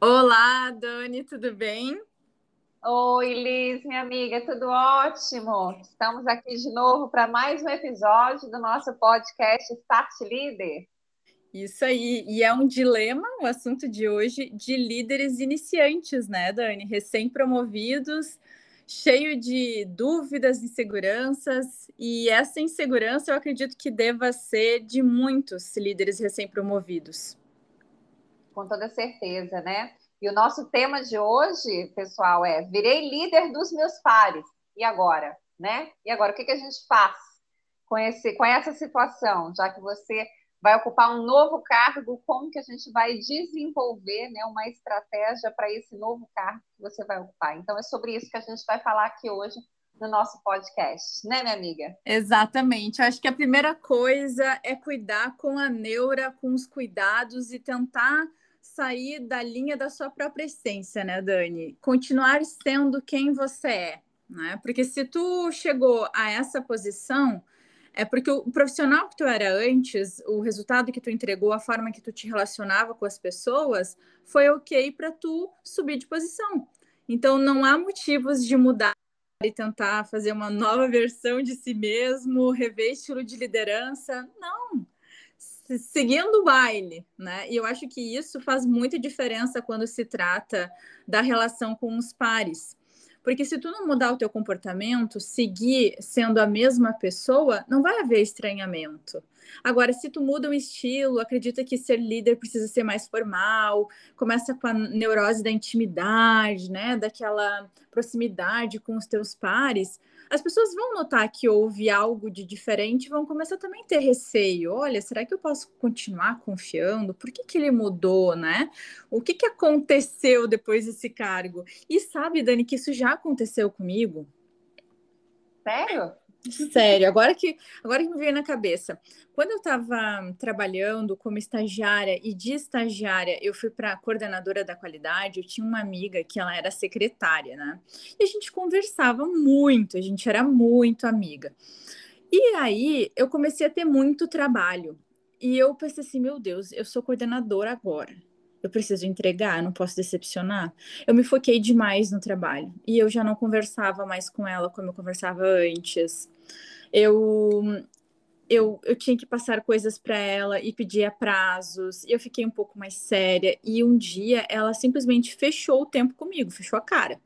Olá, Dani, tudo bem? Oi, Liz, minha amiga, tudo ótimo? Estamos aqui de novo para mais um episódio do nosso podcast Start Leader. Isso aí, e é um dilema o assunto de hoje de líderes iniciantes, né, Dani? Recém-promovidos, cheio de dúvidas, inseguranças, e essa insegurança eu acredito que deva ser de muitos líderes recém-promovidos. Com toda certeza, né? E o nosso tema de hoje, pessoal, é virei líder dos meus pares. E agora, né? E agora, o que, que a gente faz com, esse, com essa situação? Já que você vai ocupar um novo cargo, como que a gente vai desenvolver né, uma estratégia para esse novo cargo que você vai ocupar? Então, é sobre isso que a gente vai falar aqui hoje no nosso podcast, né, minha amiga? Exatamente. Acho que a primeira coisa é cuidar com a neura, com os cuidados e tentar sair da linha da sua própria essência, né, Dani? Continuar sendo quem você é, né? Porque se tu chegou a essa posição, é porque o profissional que tu era antes, o resultado que tu entregou, a forma que tu te relacionava com as pessoas, foi ok para tu subir de posição. Então não há motivos de mudar e tentar fazer uma nova versão de si mesmo, rever estilo de liderança. Não seguindo o baile, né? E eu acho que isso faz muita diferença quando se trata da relação com os pares. Porque se tu não mudar o teu comportamento, seguir sendo a mesma pessoa, não vai haver estranhamento. Agora, se tu muda o estilo, acredita que ser líder precisa ser mais formal, começa com a neurose da intimidade, né, daquela proximidade com os teus pares, as pessoas vão notar que houve algo de diferente, vão começar também a ter receio. Olha, será que eu posso continuar confiando? Por que, que ele mudou, né? O que, que aconteceu depois desse cargo? E sabe, Dani, que isso já aconteceu comigo? Sério? Sério, agora que agora que me veio na cabeça. Quando eu estava trabalhando como estagiária e de estagiária eu fui para coordenadora da qualidade, eu tinha uma amiga que ela era secretária, né? E a gente conversava muito, a gente era muito amiga. E aí eu comecei a ter muito trabalho. E eu pensei assim, meu Deus, eu sou coordenadora agora. Eu preciso entregar, não posso decepcionar. Eu me foquei demais no trabalho e eu já não conversava mais com ela como eu conversava antes. Eu eu, eu tinha que passar coisas para ela e pedia prazos, e eu fiquei um pouco mais séria. E um dia ela simplesmente fechou o tempo comigo, fechou a cara.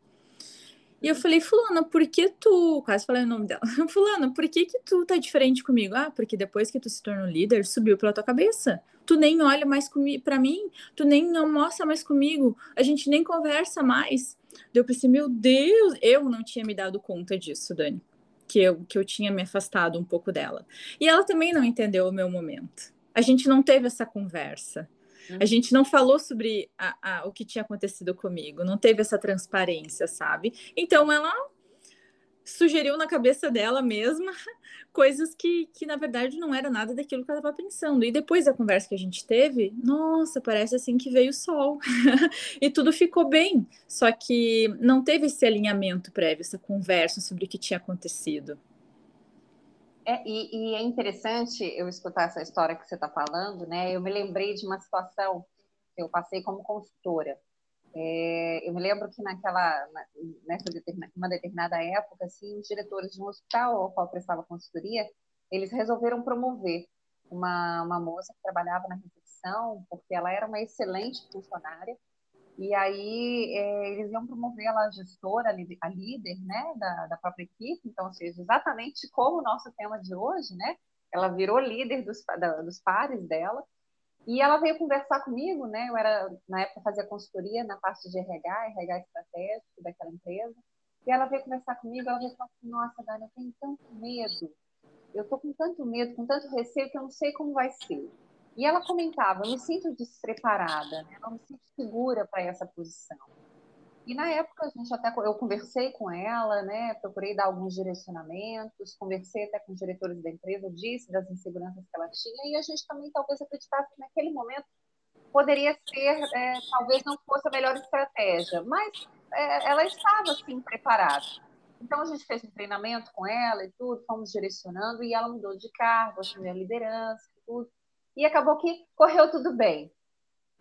E eu falei, Fulana, por que tu. Quase falei o nome dela. Fulana, por que, que tu tá diferente comigo? Ah, porque depois que tu se tornou líder, subiu pela tua cabeça. Tu nem olha mais para mim, tu nem almoça mais comigo, a gente nem conversa mais. Pra pensei, meu Deus, eu não tinha me dado conta disso, Dani. Que eu, que eu tinha me afastado um pouco dela. E ela também não entendeu o meu momento. A gente não teve essa conversa. A uhum. gente não falou sobre a, a, o que tinha acontecido comigo, não teve essa transparência, sabe? Então ela sugeriu na cabeça dela mesma coisas que, que na verdade não era nada daquilo que ela estava pensando. E depois da conversa que a gente teve, nossa, parece assim que veio o sol. e tudo ficou bem. Só que não teve esse alinhamento prévio, essa conversa sobre o que tinha acontecido. É, e, e, é interessante eu escutar essa história que você está falando, né? Eu me lembrei de uma situação que eu passei como consultora. É, eu me lembro que naquela, nessa determinada, uma determinada época, assim, os diretores de um hospital ao qual prestava consultoria, eles resolveram promover uma, uma moça que trabalhava na recepção, porque ela era uma excelente funcionária, e aí é, eles iam promover ela a gestora, a líder né, da, da própria equipe, então, ou seja, exatamente como o nosso tema de hoje, né? Ela virou líder dos, da, dos pares dela, e ela veio conversar comigo, né? Eu era, na época, fazia consultoria na parte de RH, RH estratégico daquela empresa, e ela veio conversar comigo, ela veio falar assim, nossa, Dani, eu tenho tanto medo, eu tô com tanto medo, com tanto receio, que eu não sei como vai ser. E ela comentava: eu me sinto despreparada, né? não me sinto segura para essa posição. E na época a gente até eu conversei com ela, né? Procurei dar alguns direcionamentos, conversei até com os diretores da empresa, disse das inseguranças que ela tinha e a gente também talvez acreditasse que naquele momento poderia ser, é, talvez não fosse a melhor estratégia, mas é, ela estava assim preparada. Então a gente fez um treinamento com ela e tudo, fomos direcionando e ela mudou de cargo, assumiu a liderança e tudo. e acabou que correu tudo bem.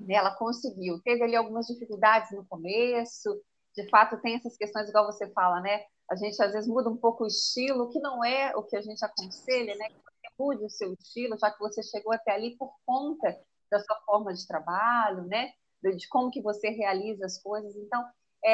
Ela conseguiu. Teve ali algumas dificuldades no começo, de fato tem essas questões, igual você fala, né? A gente às vezes muda um pouco o estilo, que não é o que a gente aconselha, né? Que você mude o seu estilo, já que você chegou até ali por conta da sua forma de trabalho, né? De como que você realiza as coisas. Então, é,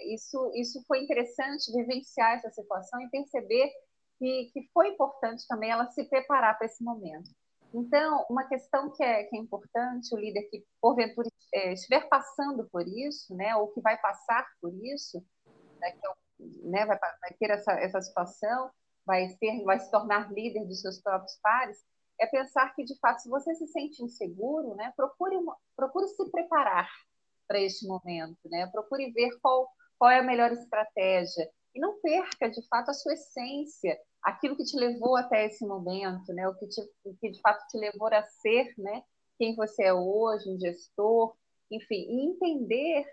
é, isso, isso foi interessante vivenciar essa situação e perceber que, que foi importante também ela se preparar para esse momento. Então, uma questão que é, que é importante, o líder que porventura é, estiver passando por isso, né, ou que vai passar por isso, né, que, é né, vai, vai, ter essa, essa situação, vai, ser, vai se tornar líder dos seus próprios pares, é pensar que, de fato, se você se sente inseguro, né, procure, uma, procure se preparar para este momento, né, procure ver qual, qual é a melhor estratégia, e não perca, de fato, a sua essência, aquilo que te levou até esse momento, né? O que, te, o que de fato te levou a ser, né? Quem você é hoje, um gestor, enfim, e entender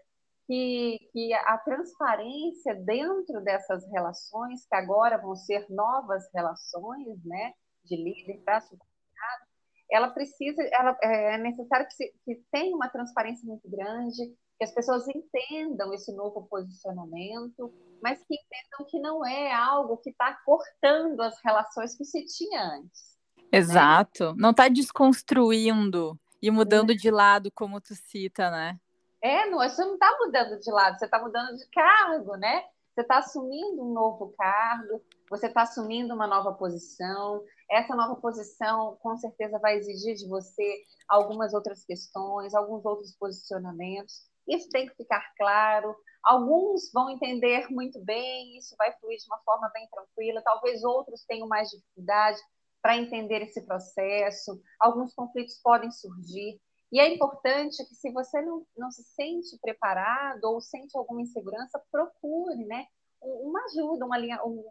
que, que a transparência dentro dessas relações, que agora vão ser novas relações, né? De líder para subordinado, ela precisa, ela, é necessário que, se, que tenha uma transparência muito grande, que as pessoas entendam esse novo posicionamento, mas que entendam que não é algo que está cortando as relações que se tinha antes. Né? Exato. Né? Não está desconstruindo e mudando de lado, como tu cita, né? É, não, você não está mudando de lado, você está mudando de cargo, né? Você está assumindo um novo cargo, você está assumindo uma nova posição. Essa nova posição, com certeza, vai exigir de você algumas outras questões, alguns outros posicionamentos. Isso tem que ficar claro. Alguns vão entender muito bem, isso vai fluir de uma forma bem tranquila, talvez outros tenham mais dificuldade para entender esse processo, alguns conflitos podem surgir. E é importante que, se você não, não se sente preparado ou sente alguma insegurança, procure né, uma ajuda, uma linha, um,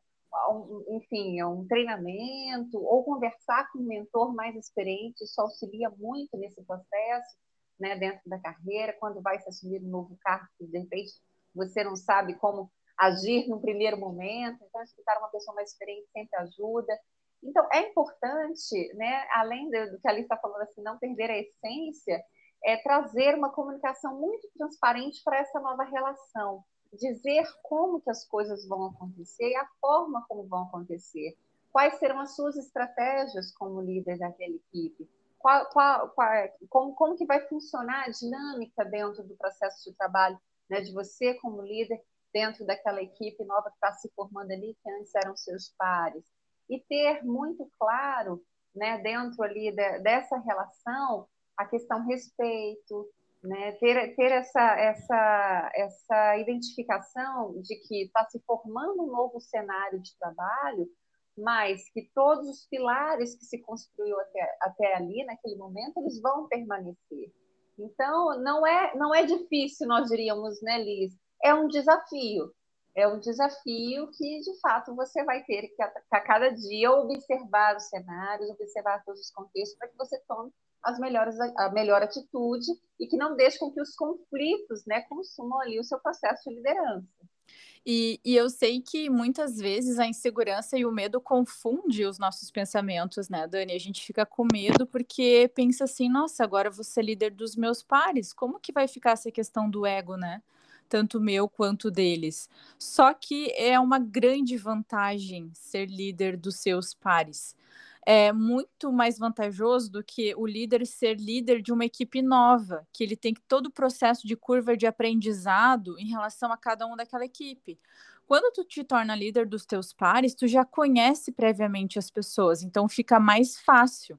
um, enfim, um treinamento, ou conversar com um mentor mais experiente, isso auxilia muito nesse processo, né, dentro da carreira, quando vai se assumir um novo cargo, de repente você não sabe como agir no primeiro momento, então escutar uma pessoa mais experiente sempre ajuda. Então, é importante, né, além do que a Alice está falando, assim, não perder a essência, é trazer uma comunicação muito transparente para essa nova relação, dizer como que as coisas vão acontecer e a forma como vão acontecer, quais serão as suas estratégias como líder daquela equipe, qual, qual, qual, como, como que vai funcionar a dinâmica dentro do processo de trabalho né, de você como líder dentro daquela equipe nova que está se formando ali, que antes eram seus pares. E ter muito claro, né, dentro ali de, dessa relação, a questão respeito, né, ter, ter essa, essa, essa identificação de que está se formando um novo cenário de trabalho, mas que todos os pilares que se construiu até, até ali, naquele momento, eles vão permanecer. Então, não é, não é difícil, nós diríamos, né, Liz? É um desafio. É um desafio que, de fato, você vai ter que, a, cada dia, observar os cenários, observar todos os contextos, para que você tome as melhores, a melhor atitude e que não deixe com que os conflitos né, consumam ali o seu processo de liderança. E, e, eu sei que muitas vezes a insegurança e o medo confunde os nossos pensamentos, né, Dani? A gente fica com medo porque pensa assim, nossa, agora vou ser líder dos meus pares. Como que vai ficar essa questão do ego, né? Tanto meu quanto deles. Só que é uma grande vantagem ser líder dos seus pares é muito mais vantajoso do que o líder ser líder de uma equipe nova, que ele tem todo o processo de curva de aprendizado em relação a cada um daquela equipe. Quando tu te torna líder dos teus pares, tu já conhece previamente as pessoas, então fica mais fácil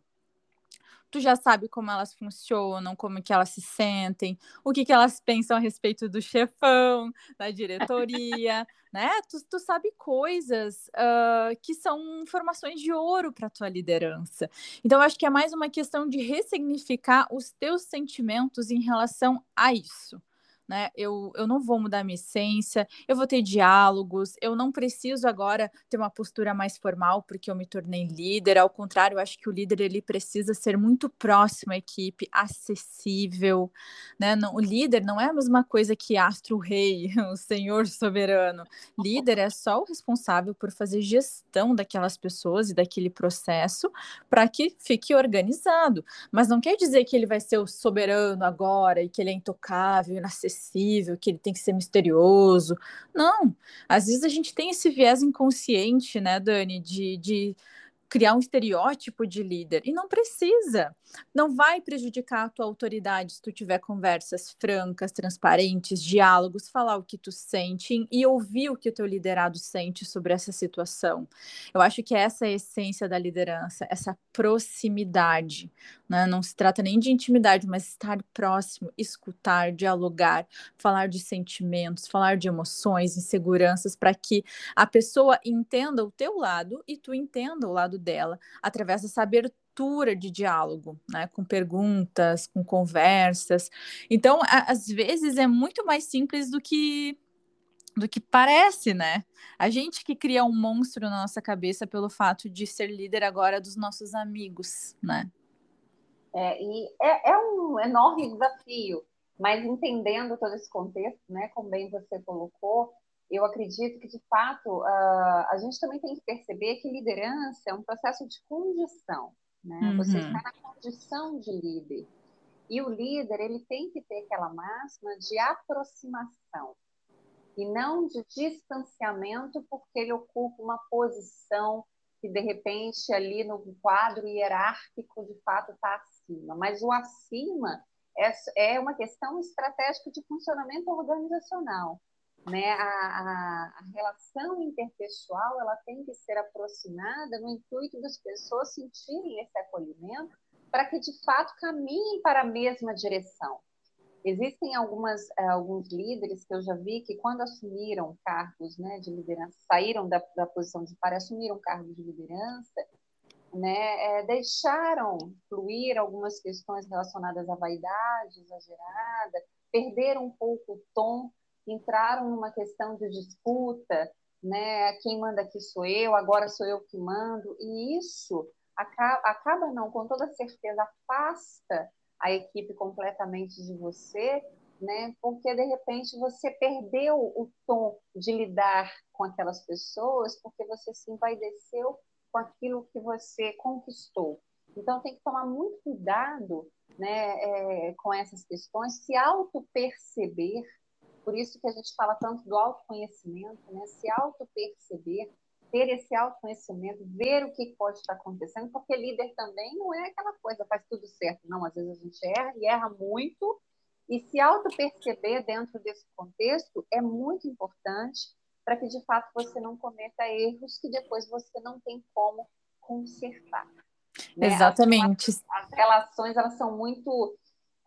tu já sabe como elas funcionam, como que elas se sentem, o que que elas pensam a respeito do chefão, da diretoria, né? Tu, tu sabe coisas uh, que são informações de ouro para tua liderança. Então, acho que é mais uma questão de ressignificar os teus sentimentos em relação a isso. Né? Eu, eu não vou mudar minha essência, eu vou ter diálogos, eu não preciso agora ter uma postura mais formal porque eu me tornei líder. Ao contrário, eu acho que o líder ele precisa ser muito próximo à equipe, acessível, né? Não, o líder não é a mesma coisa que astro rei, o senhor soberano. Líder é só o responsável por fazer gestão daquelas pessoas e daquele processo para que fique organizado. Mas não quer dizer que ele vai ser o soberano agora e que ele é intocável, inacessível inacessível, que ele tem que ser misterioso. Não, às vezes a gente tem esse viés inconsciente, né, Dani, de, de criar um estereótipo de líder. E não precisa. Não vai prejudicar a tua autoridade se tu tiver conversas francas, transparentes, diálogos, falar o que tu sente e ouvir o que o teu liderado sente sobre essa situação. Eu acho que essa é a essência da liderança, essa proximidade. Né? Não se trata nem de intimidade, mas estar próximo, escutar, dialogar, falar de sentimentos, falar de emoções, inseguranças, para que a pessoa entenda o teu lado e tu entenda o lado dela, através dessa abertura de diálogo, né? Com perguntas, com conversas. Então, às vezes é muito mais simples do que do que parece, né? A gente que cria um monstro na nossa cabeça pelo fato de ser líder agora dos nossos amigos, né? É, e é, é, um enorme desafio, mas entendendo todo esse contexto, né, como bem você colocou, eu acredito que, de fato, uh, a gente também tem que perceber que liderança é um processo de condição. Né? Uhum. Você está na condição de líder. E o líder ele tem que ter aquela máxima de aproximação e não de distanciamento, porque ele ocupa uma posição que, de repente, ali no quadro hierárquico, de fato, está acima. Mas o acima é, é uma questão estratégica de funcionamento organizacional. Né? A, a, a, relação interpessoal ela tem que ser aproximada no intuito das pessoas sentirem esse acolhimento para que de fato caminhem para a mesma direção. Existem algumas, eh, alguns líderes que eu já vi que quando assumiram cargos né, de liderança, saíram da, da posição de par assumiram cargos de liderança, né, é, deixaram fluir algumas questões relacionadas à vaidade exagerada, perderam um pouco o tom entraram numa questão de disputa, né? Quem manda aqui sou eu, agora sou eu que mando, e isso acaba, acaba não, com toda certeza, afasta a equipe completamente de você, né? Porque de repente você perdeu o tom de lidar com aquelas pessoas, porque você se envaideceu com aquilo que você conquistou. Então tem que tomar muito cuidado, né, é, com essas questões, se auto perceber por isso que a gente fala tanto do autoconhecimento, né? Se auto-perceber, ter esse autoconhecimento, ver o que pode estar acontecendo, porque líder também não é aquela coisa, faz tudo certo. Não, às vezes a gente erra e erra muito. E se auto-perceber dentro desse contexto é muito importante para que, de fato, você não cometa erros que depois você não tem como consertar. Né? Exatamente. As, as, relações, elas são muito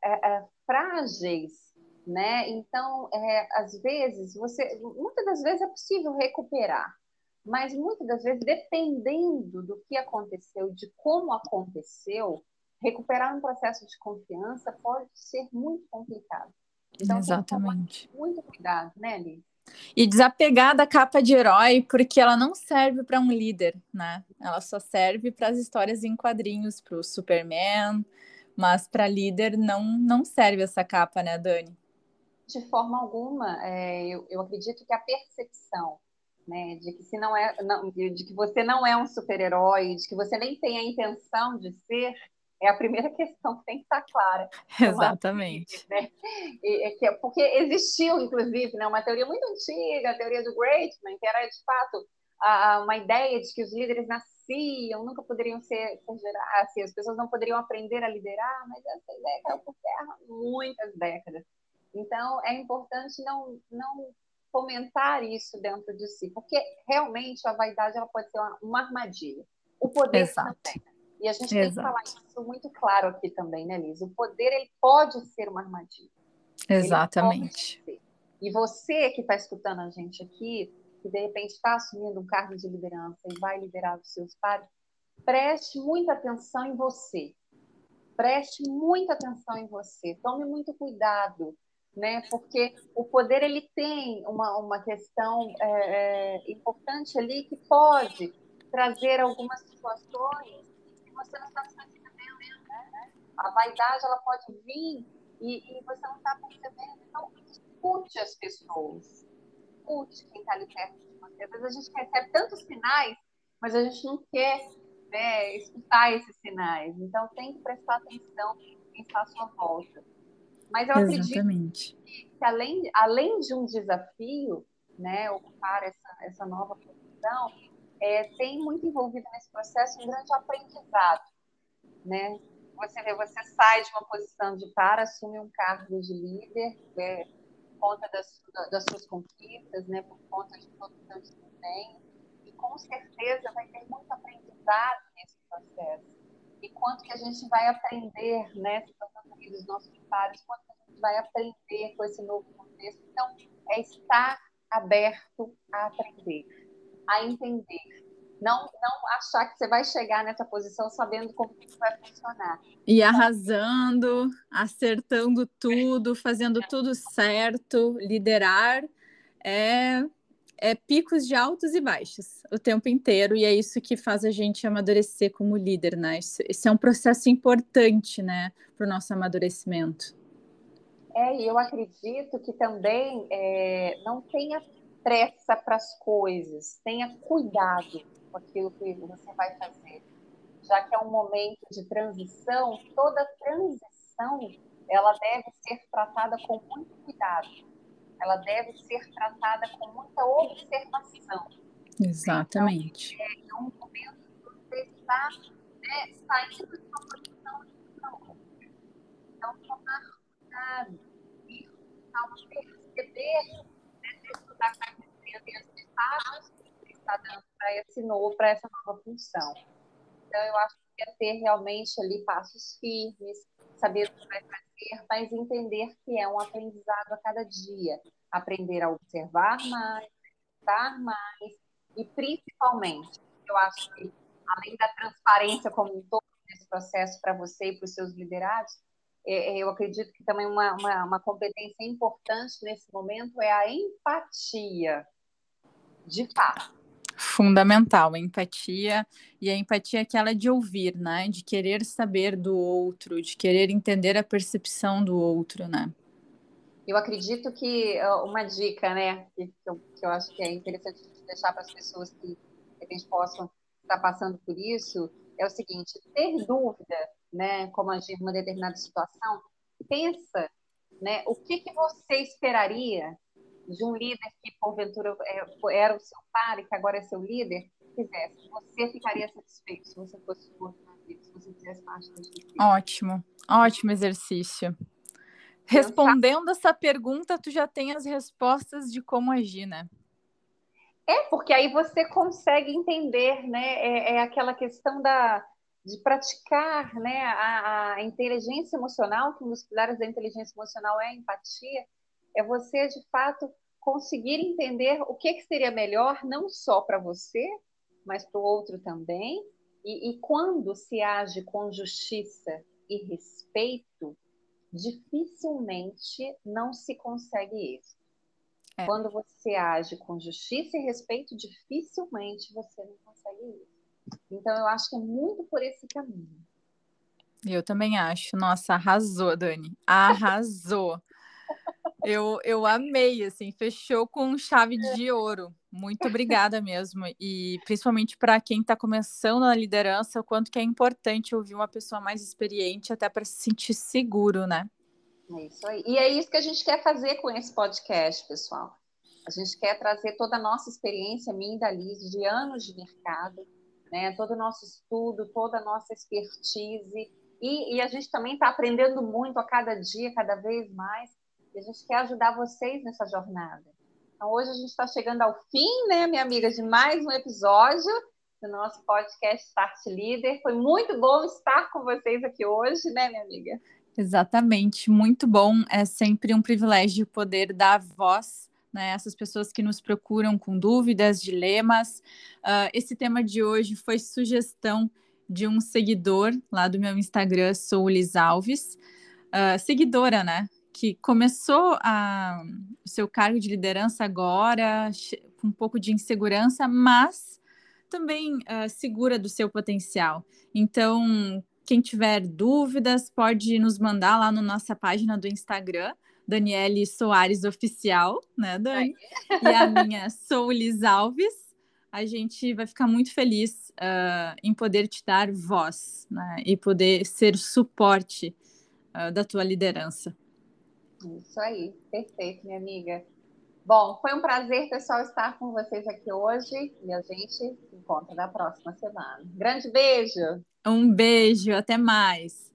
é, é, frágeis né? Então, é, às vezes, você, muitas das vezes é possível recuperar, mas muitas das vezes, dependendo do que aconteceu, de como aconteceu, recuperar um processo de confiança pode ser muito complicado. Então, Exatamente. muito cuidado, né, Liz? E desapegar da capa de herói, porque ela não serve para um líder, né? Ela só serve para as histórias em quadrinhos, para o Superman, mas para líder não, não serve essa capa, né, Dani? de forma alguma, é, eu, eu, acredito que a percepção né, de que se não é, não, de que você não é um super-herói, de que você nem tem a intenção de ser, é a primeira questão que tem que estar clara. Exatamente. Né? E, é é porque existiu, inclusive, né, uma teoria muito antiga, a teoria do Greatman, que era, de fato, a, uma ideia de que os líderes nasciam, nunca poderiam ser, ser assim, as pessoas não poderiam aprender a liderar, mas essa ideia caiu por terra muitas décadas. Então, é importante não, não fomentar isso dentro de si, porque realmente a vaidade ela pode ser uma, uma armadilha. O poder Exato. também. E a gente Exato. tem que falar isso muito claro aqui também, né, Liz? O poder ele pode ser uma armadilha. Exatamente. E você que está escutando a gente aqui, que de repente está assumindo um cargo de liderança e vai liderar os seus pares, preste muita atenção em você. Preste muita atenção em você. Tome muito cuidado né? Porque o poder ele tem uma, uma questão é, é, importante ali que pode trazer algumas situações você não está percebendo, né? A vaidade ela pode vir e, e você não está percebendo. Então, escute as pessoas, escute quem está ali perto de você. Às vezes a gente recebe tantos sinais, mas a gente não quer né, escutar esses sinais. Então, tem que prestar atenção em está à sua volta. Mas eu Exatamente. acredito que, que, além, além de um desafio, né, ocupar essa, essa nova posição, é, tem muito envolvido nesse processo um grande aprendizado, né? Você vê, você sai de uma posição de para, assume um cargo de líder, é, por conta das, das suas conquistas, né? Por conta de todo o seu desempenho, e com certeza vai ter muito aprendizado nesse processo e quanto que a gente vai aprender, né, se dos nossos pares, quanto que a gente vai aprender com esse novo contexto. Então, é estar aberto a aprender, a entender. Não, não achar que você vai chegar nessa posição sabendo como que isso vai funcionar. E arrasando, acertando tudo, fazendo tudo certo, liderar é é picos de altos e baixos o tempo inteiro, e é isso que faz a gente amadurecer como líder, né? Esse é um processo importante, né, para o nosso amadurecimento. É, e eu acredito que também é, não tenha pressa para as coisas, tenha cuidado com aquilo que você vai fazer. Já que é um momento de transição, toda transição ela deve ser tratada com muito cuidado ela deve ser tratada com muita observação. Exatamente. Então, é um momento que você está né, saindo de uma posição para outra. Então, tomar cuidado e perceber, né, estudar com as etapas que está dando para esse novo, para essa nova função. Então, eu acho que é ter realmente ali passos firmes, saber o que vai fazer, mas entender que é um aprendizado a cada dia. Aprender a observar mais, estar mais e, principalmente, eu acho que, além da transparência como um todo nesse processo para você e para os seus liderados, eu acredito que também uma, uma, uma competência importante nesse momento é a empatia, de fato fundamental, a empatia, e a empatia é aquela de ouvir, né? De querer saber do outro, de querer entender a percepção do outro, né? Eu acredito que uma dica, né, que eu, que eu acho que é interessante deixar para as pessoas que gente possam estar passando por isso, é o seguinte: ter dúvida, né, como agir numa determinada situação, pensa, né, o que, que você esperaria de um líder que porventura é, era o seu par e que agora é seu líder, fizesse, você ficaria satisfeito se você fosse o se você fizesse parte da Ótimo, ótimo exercício. Respondendo essa pergunta, tu já tem as respostas de como agir, né? É, porque aí você consegue entender, né? É, é aquela questão da, de praticar né, a, a, inteligência emocional, que um dos pilares da inteligência emocional é a empatia, é você, de fato, conseguir entender o que, que seria melhor, não só para você, mas para o outro também. E, e quando se age com justiça e respeito, dificilmente não se consegue isso. É. Quando você age com justiça e respeito, dificilmente você não consegue isso. Então, eu acho que é muito por esse caminho. Eu também acho. Nossa, arrasou, Dani. Arrasou. Eu, eu amei, assim, fechou com chave de ouro. Muito obrigada mesmo. E principalmente para quem está começando na liderança, o quanto que é importante ouvir uma pessoa mais experiente, até para se sentir seguro, né? É isso aí. E é isso que a gente quer fazer com esse podcast, pessoal. A gente quer trazer toda a nossa experiência, minha e da Liz, de anos de mercado, né? todo o nosso estudo, toda a nossa expertise. E, e a gente também está aprendendo muito a cada dia, cada vez mais e a gente quer ajudar vocês nessa jornada. Então, hoje a gente está chegando ao fim, né, minha amiga, de mais um episódio do nosso podcast Start Leader. Foi muito bom estar com vocês aqui hoje, né, minha amiga? Exatamente, muito bom. É sempre um privilégio poder dar voz né, essas pessoas que nos procuram com dúvidas, dilemas. Uh, esse tema de hoje foi sugestão de um seguidor lá do meu Instagram, sou Liz Alves, uh, seguidora, né? que começou a, o seu cargo de liderança agora, com um pouco de insegurança, mas também uh, segura do seu potencial. Então, quem tiver dúvidas, pode nos mandar lá na nossa página do Instagram, Daniele Soares Oficial, né, Dani? e a minha Sou Liz Alves. A gente vai ficar muito feliz uh, em poder te dar voz né, e poder ser suporte uh, da tua liderança. Isso aí, perfeito, minha amiga. Bom, foi um prazer, pessoal, estar com vocês aqui hoje e a gente se encontra na próxima semana. Grande beijo! Um beijo, até mais!